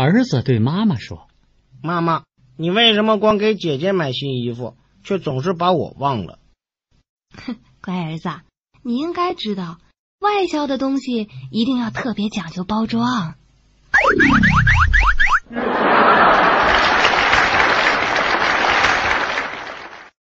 儿子对妈妈说妈妈你为什么光给姐姐买新衣服却总是把我忘了？哼乖儿子你应该知道外销的东西一定要特别讲究包装。